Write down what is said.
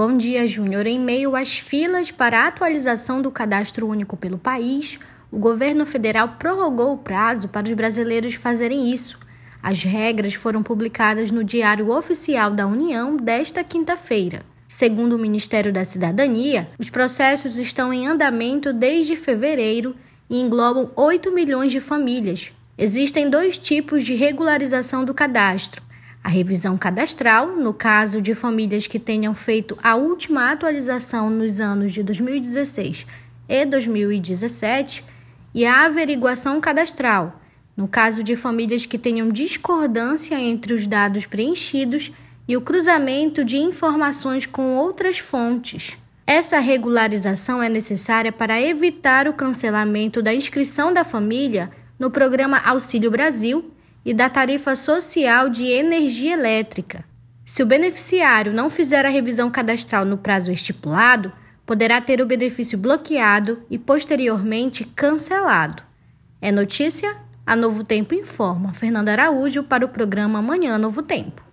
Bom dia, Júnior. Em meio às filas para a atualização do cadastro único pelo país, o governo federal prorrogou o prazo para os brasileiros fazerem isso. As regras foram publicadas no Diário Oficial da União desta quinta-feira. Segundo o Ministério da Cidadania, os processos estão em andamento desde fevereiro e englobam 8 milhões de famílias. Existem dois tipos de regularização do cadastro: a revisão cadastral, no caso de famílias que tenham feito a última atualização nos anos de 2016 e 2017, e a averiguação cadastral, no caso de famílias que tenham discordância entre os dados preenchidos e o cruzamento de informações com outras fontes. Essa regularização é necessária para evitar o cancelamento da inscrição da família no programa Auxílio Brasil e da tarifa social de energia elétrica. Se o beneficiário não fizer a revisão cadastral no prazo estipulado, poderá ter o benefício bloqueado e posteriormente cancelado. É notícia? A Novo Tempo informa. Fernando Araújo para o programa Manhã Novo Tempo.